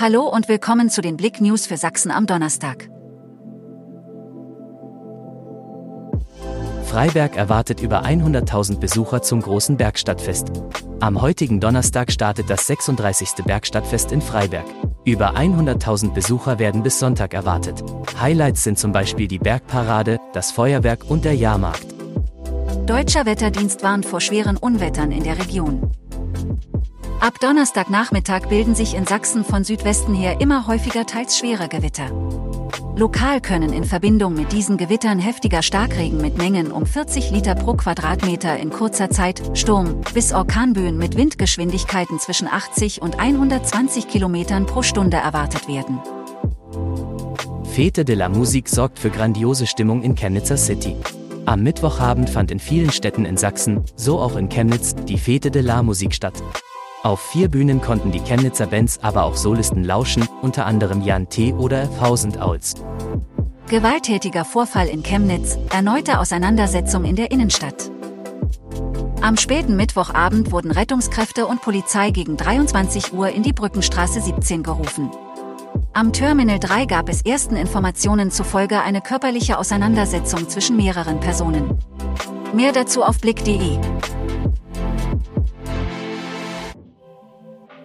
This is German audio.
Hallo und willkommen zu den Blick News für Sachsen am Donnerstag. Freiberg erwartet über 100.000 Besucher zum großen Bergstadtfest. Am heutigen Donnerstag startet das 36. Bergstadtfest in Freiberg. Über 100.000 Besucher werden bis Sonntag erwartet. Highlights sind zum Beispiel die Bergparade, das Feuerwerk und der Jahrmarkt. Deutscher Wetterdienst warnt vor schweren Unwettern in der Region. Ab Donnerstagnachmittag bilden sich in Sachsen von Südwesten her immer häufiger teils schwere Gewitter. Lokal können in Verbindung mit diesen Gewittern heftiger Starkregen mit Mengen um 40 Liter pro Quadratmeter in kurzer Zeit, Sturm, bis Orkanböen mit Windgeschwindigkeiten zwischen 80 und 120 Kilometern pro Stunde erwartet werden. Fete de la Musique sorgt für grandiose Stimmung in Chemnitzer City. Am Mittwochabend fand in vielen Städten in Sachsen, so auch in Chemnitz, die Fete de la Musique statt. Auf vier Bühnen konnten die Chemnitzer Bands aber auch Solisten lauschen, unter anderem Jan T. oder Thousand Owls. Gewalttätiger Vorfall in Chemnitz, erneute Auseinandersetzung in der Innenstadt. Am späten Mittwochabend wurden Rettungskräfte und Polizei gegen 23 Uhr in die Brückenstraße 17 gerufen. Am Terminal 3 gab es ersten Informationen zufolge eine körperliche Auseinandersetzung zwischen mehreren Personen. Mehr dazu auf blick.de.